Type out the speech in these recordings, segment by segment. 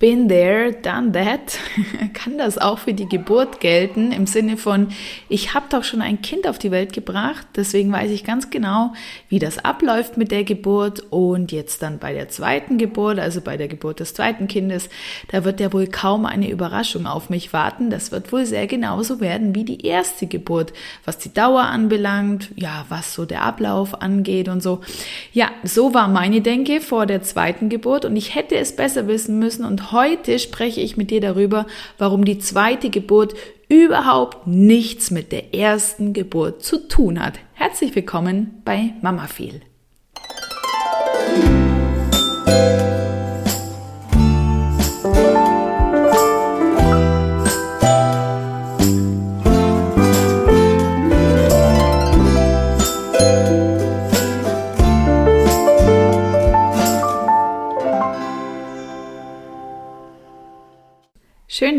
Been there, done that. Kann das auch für die Geburt gelten im Sinne von, ich habe doch schon ein Kind auf die Welt gebracht, deswegen weiß ich ganz genau, wie das abläuft mit der Geburt und jetzt dann bei der zweiten Geburt, also bei der Geburt des zweiten Kindes, da wird ja wohl kaum eine Überraschung auf mich warten. Das wird wohl sehr genauso werden wie die erste Geburt, was die Dauer anbelangt, ja, was so der Ablauf angeht und so. Ja, so war meine Denke vor der zweiten Geburt und ich hätte es besser wissen müssen und heute spreche ich mit dir darüber, warum die zweite Geburt überhaupt nichts mit der ersten Geburt zu tun hat. Herzlich willkommen bei Mama Feel.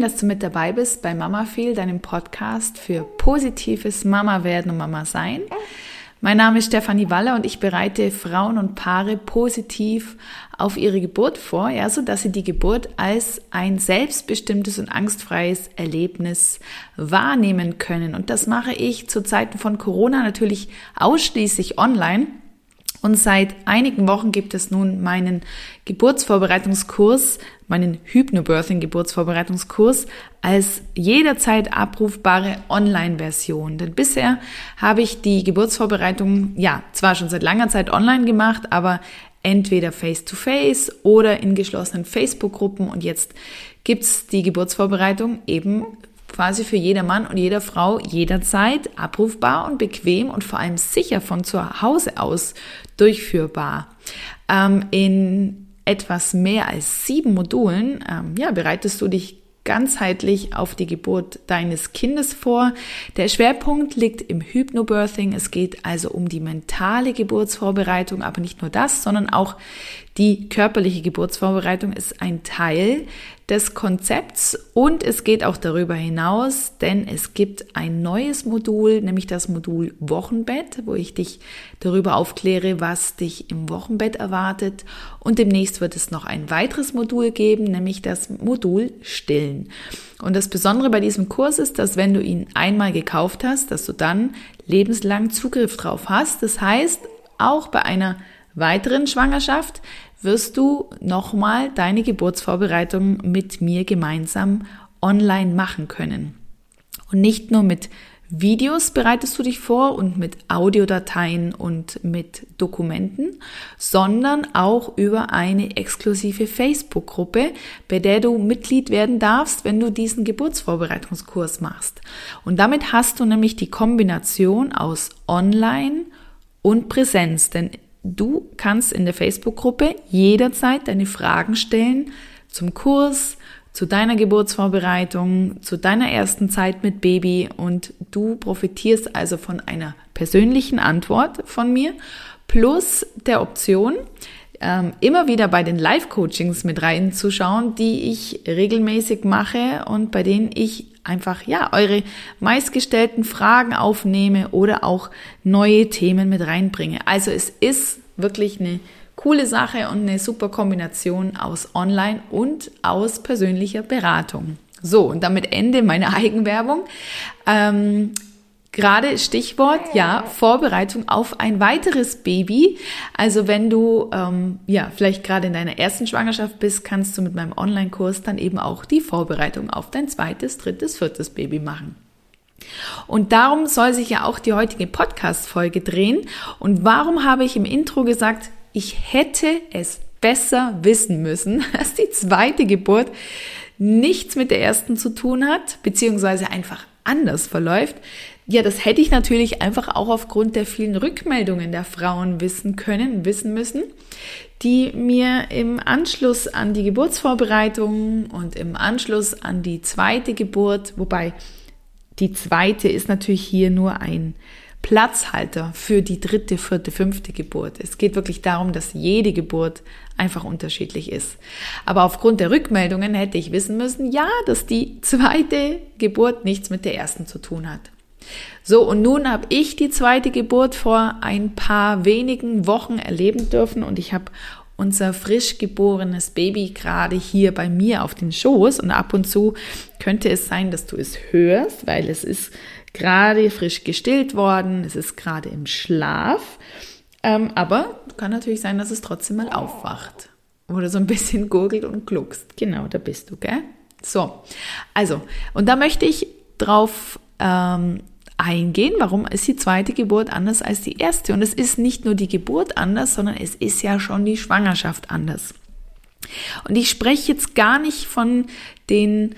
Dass du mit dabei bist bei Mama Feel, deinem Podcast für positives Mama werden und Mama sein. Mein Name ist Stefanie Waller und ich bereite Frauen und Paare positiv auf ihre Geburt vor, ja, so dass sie die Geburt als ein selbstbestimmtes und angstfreies Erlebnis wahrnehmen können. Und das mache ich zu Zeiten von Corona natürlich ausschließlich online. Und seit einigen Wochen gibt es nun meinen Geburtsvorbereitungskurs, meinen Hypnobirthing-Geburtsvorbereitungskurs als jederzeit abrufbare Online-Version. Denn bisher habe ich die Geburtsvorbereitung, ja, zwar schon seit langer Zeit online gemacht, aber entweder face-to-face -face oder in geschlossenen Facebook-Gruppen. Und jetzt gibt's die Geburtsvorbereitung eben quasi für jeder Mann und jeder Frau jederzeit abrufbar und bequem und vor allem sicher von zu Hause aus durchführbar. Ähm, in etwas mehr als sieben Modulen ähm, ja, bereitest du dich ganzheitlich auf die Geburt deines Kindes vor. Der Schwerpunkt liegt im Hypnobirthing. Es geht also um die mentale Geburtsvorbereitung, aber nicht nur das, sondern auch die körperliche Geburtsvorbereitung ist ein Teil des Konzepts und es geht auch darüber hinaus, denn es gibt ein neues Modul, nämlich das Modul Wochenbett, wo ich dich darüber aufkläre, was dich im Wochenbett erwartet und demnächst wird es noch ein weiteres Modul geben, nämlich das Modul Stillen. Und das Besondere bei diesem Kurs ist, dass wenn du ihn einmal gekauft hast, dass du dann lebenslang Zugriff drauf hast. Das heißt, auch bei einer weiteren Schwangerschaft wirst du nochmal deine Geburtsvorbereitung mit mir gemeinsam online machen können. Und nicht nur mit Videos bereitest du dich vor und mit Audiodateien und mit Dokumenten, sondern auch über eine exklusive Facebook-Gruppe, bei der du Mitglied werden darfst, wenn du diesen Geburtsvorbereitungskurs machst. Und damit hast du nämlich die Kombination aus Online und Präsenz, denn Du kannst in der Facebook-Gruppe jederzeit deine Fragen stellen zum Kurs, zu deiner Geburtsvorbereitung, zu deiner ersten Zeit mit Baby und du profitierst also von einer persönlichen Antwort von mir plus der Option, ähm, immer wieder bei den Live-Coachings mit reinzuschauen, die ich regelmäßig mache und bei denen ich einfach, ja, eure meistgestellten Fragen aufnehme oder auch neue Themen mit reinbringe. Also es ist wirklich eine coole Sache und eine super Kombination aus Online und aus persönlicher Beratung. So, und damit Ende meiner Eigenwerbung. Ähm, Gerade Stichwort, ja, Vorbereitung auf ein weiteres Baby. Also wenn du ähm, ja vielleicht gerade in deiner ersten Schwangerschaft bist, kannst du mit meinem Online-Kurs dann eben auch die Vorbereitung auf dein zweites, drittes, viertes Baby machen. Und darum soll sich ja auch die heutige Podcast-Folge drehen. Und warum habe ich im Intro gesagt, ich hätte es besser wissen müssen, dass die zweite Geburt nichts mit der ersten zu tun hat, beziehungsweise einfach anders verläuft, ja, das hätte ich natürlich einfach auch aufgrund der vielen Rückmeldungen der Frauen wissen können, wissen müssen, die mir im Anschluss an die Geburtsvorbereitung und im Anschluss an die zweite Geburt, wobei die zweite ist natürlich hier nur ein Platzhalter für die dritte, vierte, fünfte Geburt. Es geht wirklich darum, dass jede Geburt einfach unterschiedlich ist. Aber aufgrund der Rückmeldungen hätte ich wissen müssen, ja, dass die zweite Geburt nichts mit der ersten zu tun hat. So, und nun habe ich die zweite Geburt vor ein paar wenigen Wochen erleben dürfen und ich habe unser frisch geborenes Baby gerade hier bei mir auf den Schoß und ab und zu könnte es sein, dass du es hörst, weil es ist gerade frisch gestillt worden, es ist gerade im Schlaf. Ähm, aber kann natürlich sein, dass es trotzdem mal aufwacht oder so ein bisschen gurgelt und gluckst. Genau, da bist du, gell? So, also, und da möchte ich drauf ähm, eingehen, warum ist die zweite Geburt anders als die erste. Und es ist nicht nur die Geburt anders, sondern es ist ja schon die Schwangerschaft anders. Und ich spreche jetzt gar nicht von den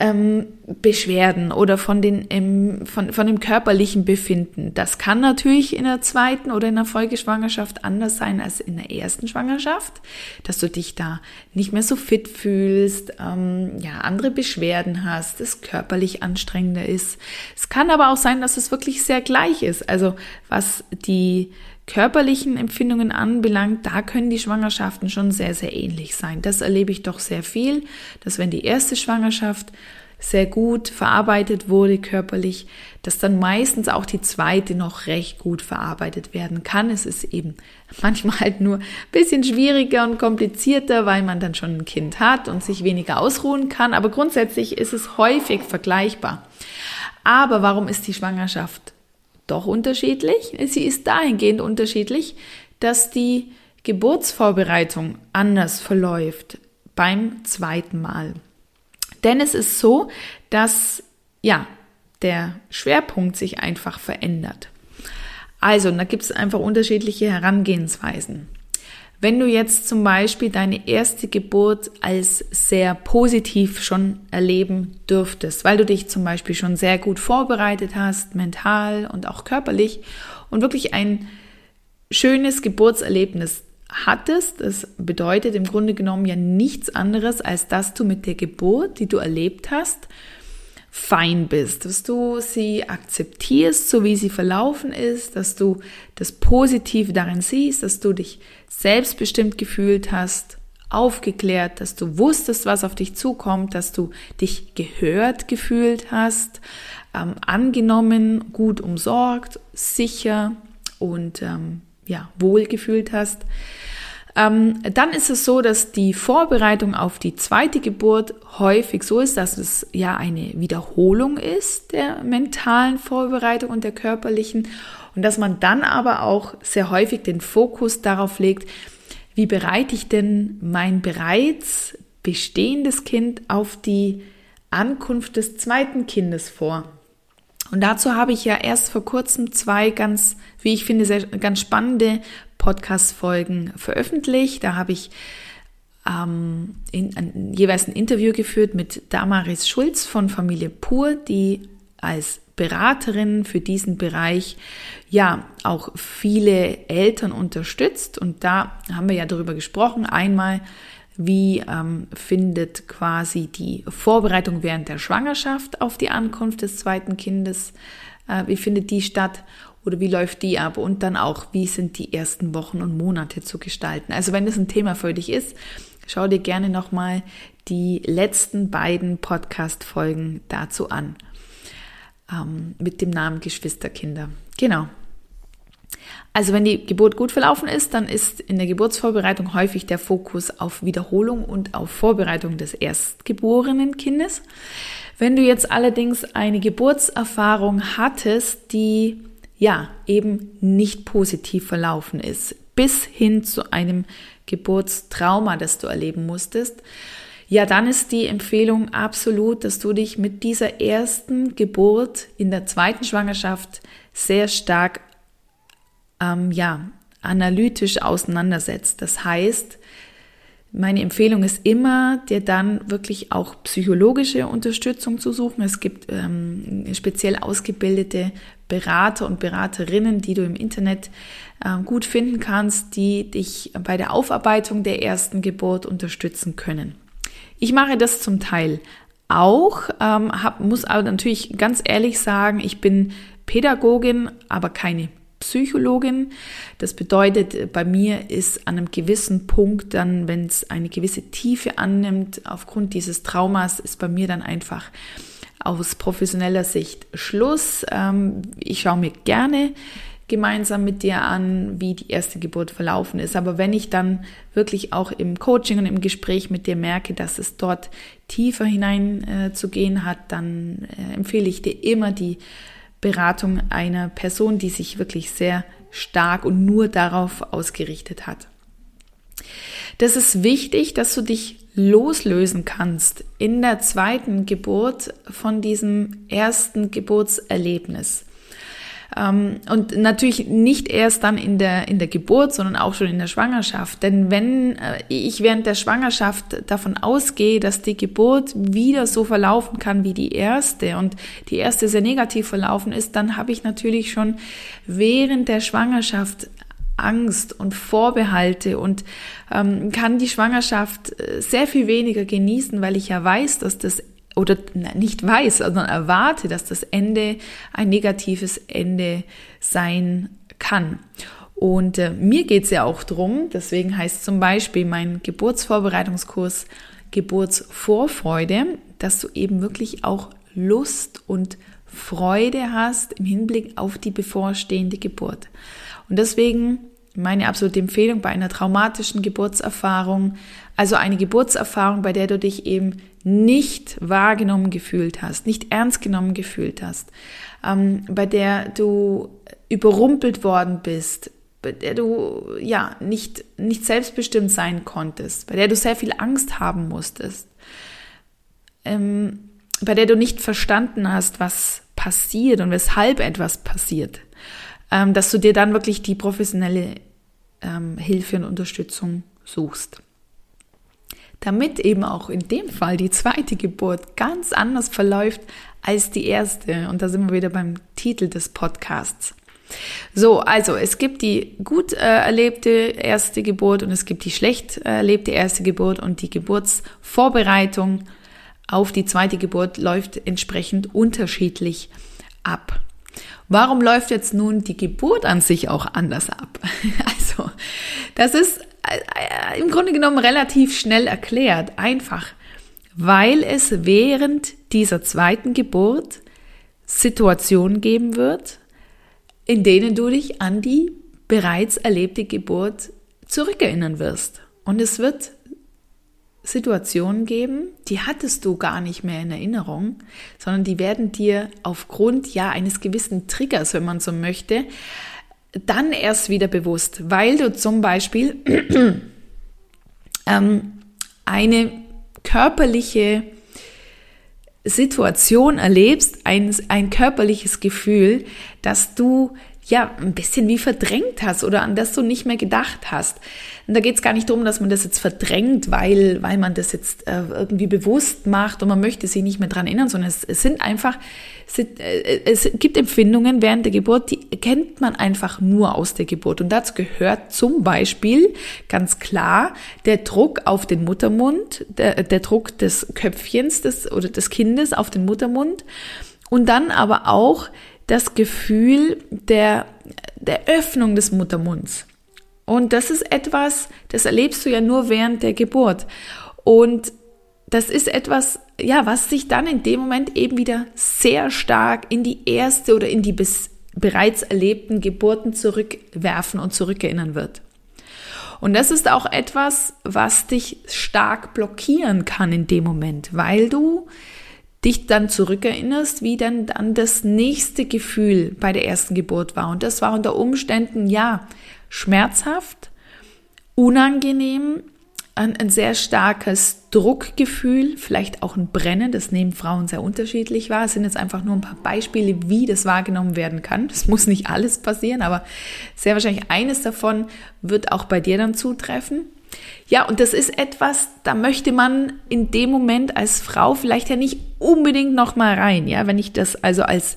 ähm, Beschwerden oder von, den, ähm, von, von dem körperlichen Befinden. Das kann natürlich in der zweiten oder in der Folgeschwangerschaft anders sein als in der ersten Schwangerschaft, dass du dich da nicht mehr so fit fühlst, ähm, ja, andere Beschwerden hast, es körperlich anstrengender ist. Es kann aber auch sein, dass es wirklich sehr gleich ist. Also was die körperlichen Empfindungen anbelangt, da können die Schwangerschaften schon sehr, sehr ähnlich sein. Das erlebe ich doch sehr viel, dass wenn die erste Schwangerschaft sehr gut verarbeitet wurde körperlich, dass dann meistens auch die zweite noch recht gut verarbeitet werden kann. Es ist eben manchmal halt nur ein bisschen schwieriger und komplizierter, weil man dann schon ein Kind hat und sich weniger ausruhen kann. Aber grundsätzlich ist es häufig vergleichbar. Aber warum ist die Schwangerschaft doch unterschiedlich. Sie ist dahingehend unterschiedlich, dass die Geburtsvorbereitung anders verläuft beim zweiten Mal. Denn es ist so, dass ja, der Schwerpunkt sich einfach verändert. Also, da gibt es einfach unterschiedliche Herangehensweisen. Wenn du jetzt zum Beispiel deine erste Geburt als sehr positiv schon erleben dürftest, weil du dich zum Beispiel schon sehr gut vorbereitet hast, mental und auch körperlich und wirklich ein schönes Geburtserlebnis hattest, das bedeutet im Grunde genommen ja nichts anderes, als dass du mit der Geburt, die du erlebt hast, fein bist, dass du sie akzeptierst, so wie sie verlaufen ist, dass du das Positive darin siehst, dass du dich selbstbestimmt gefühlt hast, aufgeklärt, dass du wusstest, was auf dich zukommt, dass du dich gehört gefühlt hast, ähm, angenommen, gut umsorgt, sicher und ähm, ja, wohl gefühlt hast. Ähm, dann ist es so, dass die Vorbereitung auf die zweite Geburt häufig so ist, dass es ja eine Wiederholung ist der mentalen Vorbereitung und der körperlichen und dass man dann aber auch sehr häufig den Fokus darauf legt, wie bereite ich denn mein bereits bestehendes Kind auf die Ankunft des zweiten Kindes vor. Und dazu habe ich ja erst vor kurzem zwei ganz, wie ich finde, sehr, ganz spannende Podcast-Folgen veröffentlicht. Da habe ich ähm, in, ein, jeweils ein Interview geführt mit Damaris Schulz von Familie Pur, die als Beraterin für diesen Bereich ja auch viele Eltern unterstützt. Und da haben wir ja darüber gesprochen. Einmal, wie ähm, findet quasi die Vorbereitung während der Schwangerschaft auf die Ankunft des zweiten Kindes, äh, wie findet die statt oder wie läuft die ab und dann auch, wie sind die ersten Wochen und Monate zu gestalten. Also wenn das ein Thema für dich ist, schau dir gerne nochmal die letzten beiden Podcast-Folgen dazu an. Ähm, mit dem Namen Geschwisterkinder. Genau. Also wenn die Geburt gut verlaufen ist, dann ist in der Geburtsvorbereitung häufig der Fokus auf Wiederholung und auf Vorbereitung des erstgeborenen Kindes. Wenn du jetzt allerdings eine Geburtserfahrung hattest, die ja eben nicht positiv verlaufen ist, bis hin zu einem Geburtstrauma, das du erleben musstest, ja, dann ist die Empfehlung absolut, dass du dich mit dieser ersten Geburt in der zweiten Schwangerschaft sehr stark ähm, ja, analytisch auseinandersetzt. Das heißt, meine Empfehlung ist immer, dir dann wirklich auch psychologische Unterstützung zu suchen. Es gibt ähm, speziell ausgebildete Berater und Beraterinnen, die du im Internet ähm, gut finden kannst, die dich bei der Aufarbeitung der ersten Geburt unterstützen können. Ich mache das zum Teil auch, ähm, hab, muss aber natürlich ganz ehrlich sagen, ich bin Pädagogin, aber keine Psychologin. Das bedeutet, bei mir ist an einem gewissen Punkt dann, wenn es eine gewisse Tiefe annimmt, aufgrund dieses Traumas, ist bei mir dann einfach aus professioneller Sicht Schluss. Ähm, ich schaue mir gerne gemeinsam mit dir an, wie die erste Geburt verlaufen ist. Aber wenn ich dann wirklich auch im Coaching und im Gespräch mit dir merke, dass es dort tiefer hinein äh, zu gehen hat, dann äh, empfehle ich dir immer die Beratung einer Person, die sich wirklich sehr stark und nur darauf ausgerichtet hat. Das ist wichtig, dass du dich loslösen kannst in der zweiten Geburt von diesem ersten Geburtserlebnis. Ähm, und natürlich nicht erst dann in der, in der Geburt, sondern auch schon in der Schwangerschaft. Denn wenn äh, ich während der Schwangerschaft davon ausgehe, dass die Geburt wieder so verlaufen kann wie die erste und die erste sehr negativ verlaufen ist, dann habe ich natürlich schon während der Schwangerschaft Angst und Vorbehalte und ähm, kann die Schwangerschaft äh, sehr viel weniger genießen, weil ich ja weiß, dass das oder nicht weiß, sondern erwarte, dass das Ende ein negatives Ende sein kann. Und äh, mir geht es ja auch drum, deswegen heißt zum Beispiel mein Geburtsvorbereitungskurs Geburtsvorfreude, dass du eben wirklich auch Lust und Freude hast im Hinblick auf die bevorstehende Geburt. Und deswegen meine absolute Empfehlung bei einer traumatischen Geburtserfahrung, also eine Geburtserfahrung, bei der du dich eben nicht wahrgenommen gefühlt hast, nicht ernst genommen gefühlt hast, ähm, bei der du überrumpelt worden bist, bei der du ja nicht, nicht selbstbestimmt sein konntest, bei der du sehr viel Angst haben musstest, ähm, bei der du nicht verstanden hast, was passiert und weshalb etwas passiert ähm, dass du dir dann wirklich die professionelle ähm, Hilfe und Unterstützung suchst. Damit eben auch in dem Fall die zweite Geburt ganz anders verläuft als die erste. Und da sind wir wieder beim Titel des Podcasts. So, also es gibt die gut äh, erlebte erste Geburt und es gibt die schlecht äh, erlebte erste Geburt und die Geburtsvorbereitung auf die zweite Geburt läuft entsprechend unterschiedlich ab. Warum läuft jetzt nun die Geburt an sich auch anders ab? Also, das ist äh, im Grunde genommen relativ schnell erklärt, einfach, weil es während dieser zweiten Geburt Situationen geben wird, in denen du dich an die bereits erlebte Geburt zurückerinnern wirst. Und es wird Situationen geben, die hattest du gar nicht mehr in Erinnerung, sondern die werden dir aufgrund ja eines gewissen Triggers, wenn man so möchte, dann erst wieder bewusst, weil du zum Beispiel ähm, eine körperliche Situation erlebst, ein, ein körperliches Gefühl, dass du ja ein bisschen wie verdrängt hast oder an das du nicht mehr gedacht hast. Und da geht es gar nicht darum, dass man das jetzt verdrängt, weil, weil man das jetzt äh, irgendwie bewusst macht und man möchte sich nicht mehr dran erinnern, sondern es, es sind einfach, es, äh, es gibt Empfindungen während der Geburt, die kennt man einfach nur aus der Geburt. Und dazu gehört zum Beispiel ganz klar der Druck auf den Muttermund, der, der Druck des Köpfchens des, oder des Kindes auf den Muttermund und dann aber auch das Gefühl der, der Öffnung des Muttermunds. Und das ist etwas, das erlebst du ja nur während der Geburt. Und das ist etwas, ja, was sich dann in dem Moment eben wieder sehr stark in die erste oder in die bis, bereits erlebten Geburten zurückwerfen und zurückerinnern wird. Und das ist auch etwas, was dich stark blockieren kann in dem Moment, weil du dich dann zurückerinnerst, wie denn dann das nächste Gefühl bei der ersten Geburt war. Und das war unter Umständen, ja, schmerzhaft, unangenehm, ein, ein sehr starkes Druckgefühl, vielleicht auch ein Brennen, das nehmen Frauen sehr unterschiedlich wahr. Es sind jetzt einfach nur ein paar Beispiele, wie das wahrgenommen werden kann. Das muss nicht alles passieren, aber sehr wahrscheinlich eines davon wird auch bei dir dann zutreffen. Ja, und das ist etwas, da möchte man in dem Moment als Frau vielleicht ja nicht unbedingt noch mal rein, ja, wenn ich das also als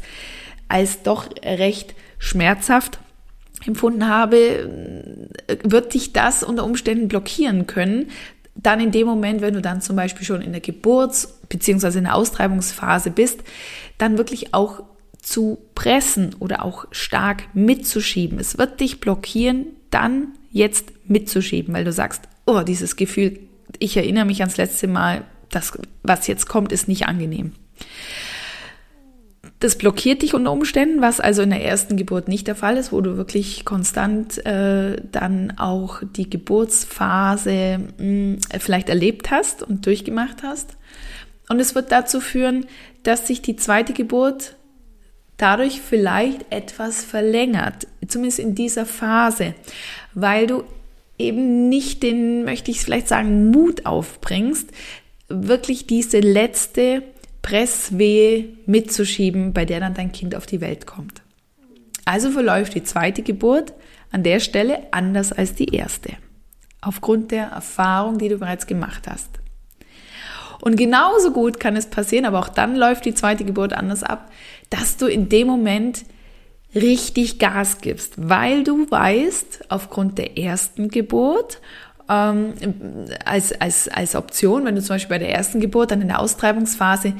als doch recht schmerzhaft empfunden habe, wird dich das unter Umständen blockieren können. Dann in dem Moment, wenn du dann zum Beispiel schon in der Geburts- bzw. in der Austreibungsphase bist, dann wirklich auch zu pressen oder auch stark mitzuschieben. Es wird dich blockieren, dann jetzt mitzuschieben, weil du sagst, oh, dieses Gefühl, ich erinnere mich ans letzte Mal, das, was jetzt kommt, ist nicht angenehm. Das blockiert dich unter Umständen, was also in der ersten Geburt nicht der Fall ist, wo du wirklich konstant äh, dann auch die Geburtsphase mh, hm, vielleicht erlebt hast und durchgemacht hast. Und es wird dazu führen, dass sich die zweite Geburt dadurch vielleicht etwas verlängert, zumindest in dieser Phase, weil du eben nicht den, möchte ich vielleicht sagen, Mut aufbringst, wirklich diese letzte Presswehe mitzuschieben, bei der dann dein Kind auf die Welt kommt. Also verläuft die zweite Geburt an der Stelle anders als die erste, aufgrund der Erfahrung, die du bereits gemacht hast. Und genauso gut kann es passieren, aber auch dann läuft die zweite Geburt anders ab, dass du in dem Moment richtig Gas gibst, weil du weißt, aufgrund der ersten Geburt ähm, als, als, als Option, wenn du zum Beispiel bei der ersten Geburt dann in der Austreibungsphase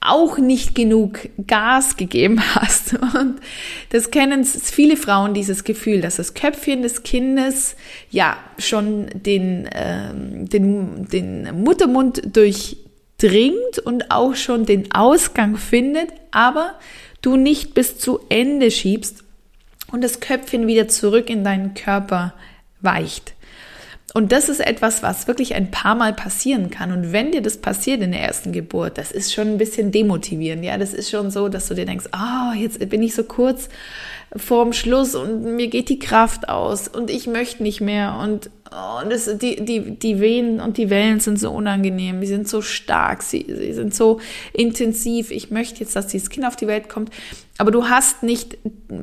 auch nicht genug Gas gegeben hast. Und das kennen viele Frauen, dieses Gefühl, dass das Köpfchen des Kindes ja schon den, ähm, den, den Muttermund durchdringt und auch schon den Ausgang findet, aber du nicht bis zu Ende schiebst und das Köpfchen wieder zurück in deinen Körper weicht. Und das ist etwas, was wirklich ein paar Mal passieren kann. Und wenn dir das passiert in der ersten Geburt, das ist schon ein bisschen demotivierend. Ja, das ist schon so, dass du dir denkst, ah, oh, jetzt bin ich so kurz vorm Schluss und mir geht die Kraft aus und ich möchte nicht mehr. Und, oh, und das, die, die, die Wehen und die Wellen sind so unangenehm, die sind so stark, sie, sie sind so intensiv. Ich möchte jetzt, dass dieses Kind auf die Welt kommt, aber du hast nicht,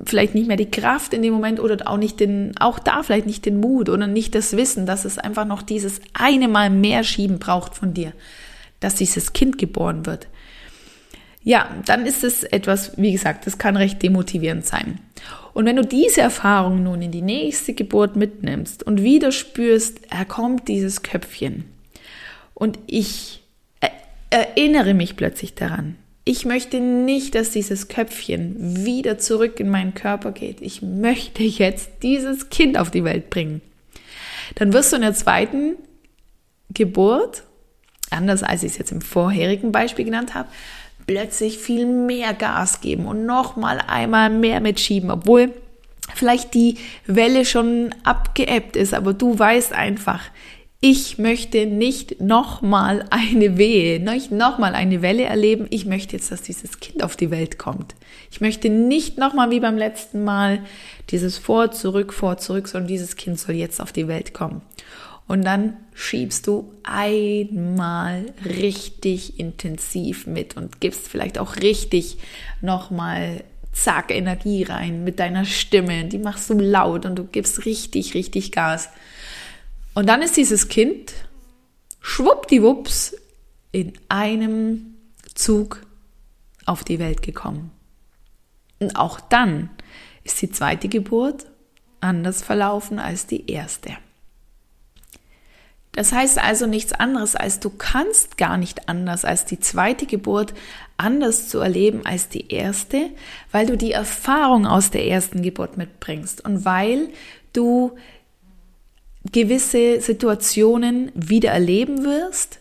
vielleicht nicht mehr die Kraft in dem Moment oder auch nicht den, auch da vielleicht nicht den Mut oder nicht das Wissen, dass es einfach noch dieses eine Mal mehr Schieben braucht von dir, dass dieses Kind geboren wird ja, dann ist es etwas, wie gesagt, das kann recht demotivierend sein. Und wenn du diese Erfahrung nun in die nächste Geburt mitnimmst und wieder spürst, er kommt dieses Köpfchen und ich erinnere mich plötzlich daran, ich möchte nicht, dass dieses Köpfchen wieder zurück in meinen Körper geht. Ich möchte jetzt dieses Kind auf die Welt bringen. Dann wirst du in der zweiten Geburt, anders als ich es jetzt im vorherigen Beispiel genannt habe, plötzlich viel mehr Gas geben und noch mal einmal mehr mitschieben, obwohl vielleicht die Welle schon abgeebbt ist, aber du weißt einfach, ich möchte nicht nochmal eine Wehe, nicht nochmal eine Welle erleben. Ich möchte jetzt, dass dieses Kind auf die Welt kommt. Ich möchte nicht nochmal wie beim letzten Mal dieses vor, zurück, vor, zurück, sondern dieses Kind soll jetzt auf die Welt kommen. Und dann schiebst du einmal richtig intensiv mit und gibst vielleicht auch richtig nochmal zack Energie rein mit deiner Stimme. Die machst du laut und du gibst richtig, richtig Gas. Und dann ist dieses Kind schwuppdiwupps in einem Zug auf die Welt gekommen. Und auch dann ist die zweite Geburt anders verlaufen als die erste. Das heißt also nichts anderes, als du kannst gar nicht anders als die zweite Geburt anders zu erleben als die erste, weil du die Erfahrung aus der ersten Geburt mitbringst und weil du gewisse Situationen wieder erleben wirst,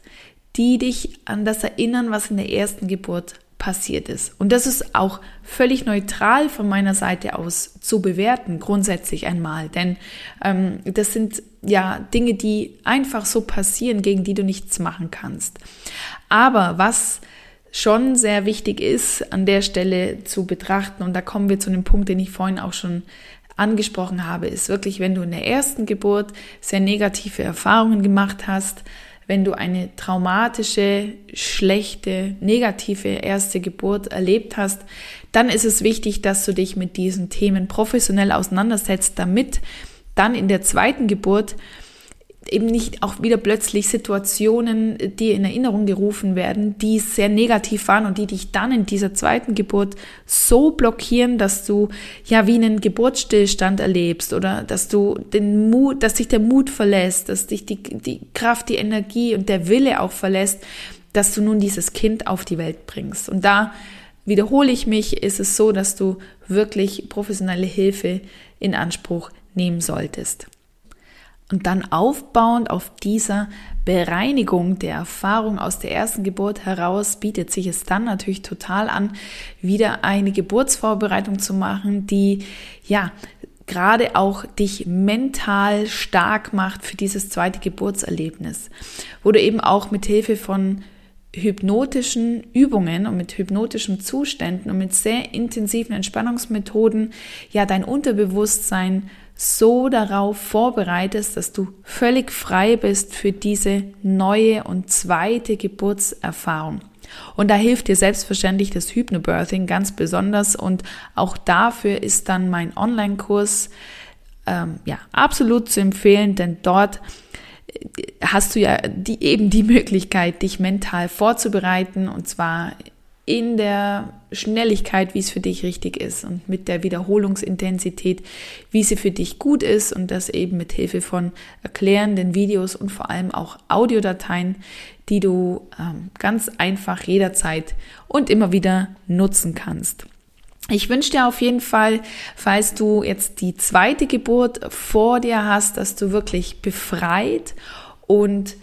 die dich an das erinnern, was in der ersten Geburt passiert ist. Und das ist auch völlig neutral von meiner Seite aus zu bewerten, grundsätzlich einmal. Denn ähm, das sind ja Dinge, die einfach so passieren, gegen die du nichts machen kannst. Aber was schon sehr wichtig ist, an der Stelle zu betrachten, und da kommen wir zu dem Punkt, den ich vorhin auch schon angesprochen habe, ist wirklich, wenn du in der ersten Geburt sehr negative Erfahrungen gemacht hast, wenn du eine traumatische, schlechte, negative erste Geburt erlebt hast, dann ist es wichtig, dass du dich mit diesen Themen professionell auseinandersetzt, damit dann in der zweiten Geburt eben nicht auch wieder plötzlich Situationen, die in Erinnerung gerufen werden, die sehr negativ waren und die dich dann in dieser zweiten Geburt so blockieren, dass du ja wie einen Geburtsstillstand erlebst oder dass du den Mut, dass dich der Mut verlässt, dass dich die, die Kraft, die Energie und der Wille auch verlässt, dass du nun dieses Kind auf die Welt bringst. Und da wiederhole ich mich, ist es so, dass du wirklich professionelle Hilfe in Anspruch nehmen solltest. Und dann aufbauend auf dieser Bereinigung der Erfahrung aus der ersten Geburt heraus bietet sich es dann natürlich total an, wieder eine Geburtsvorbereitung zu machen, die ja gerade auch dich mental stark macht für dieses zweite Geburtserlebnis, wo du eben auch mit Hilfe von hypnotischen Übungen und mit hypnotischen Zuständen und mit sehr intensiven Entspannungsmethoden ja dein Unterbewusstsein so darauf vorbereitest, dass du völlig frei bist für diese neue und zweite Geburtserfahrung. Und da hilft dir selbstverständlich das Hypnobirthing ganz besonders und auch dafür ist dann mein Online-Kurs ähm, ja absolut zu empfehlen, denn dort äh, hast du ja die, eben die Möglichkeit, dich mental vorzubereiten und zwar in der Schnelligkeit, wie es für dich richtig ist und mit der Wiederholungsintensität, wie sie für dich gut ist und das eben mit Hilfe von erklärenden Videos und vor allem auch Audiodateien, die du ähm, ganz einfach jederzeit und immer wieder nutzen kannst. Ich wünsche dir auf jeden Fall, falls du jetzt die zweite Geburt vor dir hast, dass du wirklich befreit und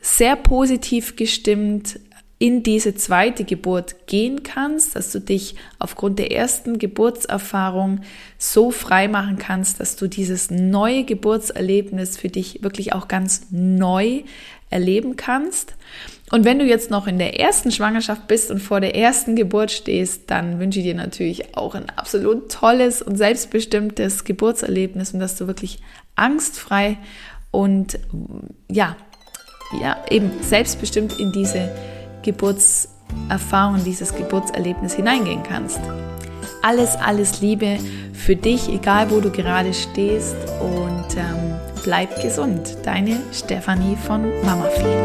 sehr positiv gestimmt in diese zweite Geburt gehen kannst, dass du dich aufgrund der ersten Geburtserfahrung so frei machen kannst, dass du dieses neue Geburtserlebnis für dich wirklich auch ganz neu erleben kannst. Und wenn du jetzt noch in der ersten Schwangerschaft bist und vor der ersten Geburt stehst, dann wünsche ich dir natürlich auch ein absolut tolles und selbstbestimmtes Geburtserlebnis und dass du wirklich angstfrei und ja, ja, eben selbstbestimmt in diese Geburtserfahrung, dieses Geburtserlebnis hineingehen kannst. Alles, alles Liebe für dich, egal wo du gerade stehst und ähm, bleib gesund. Deine Stefanie von Mama Fee.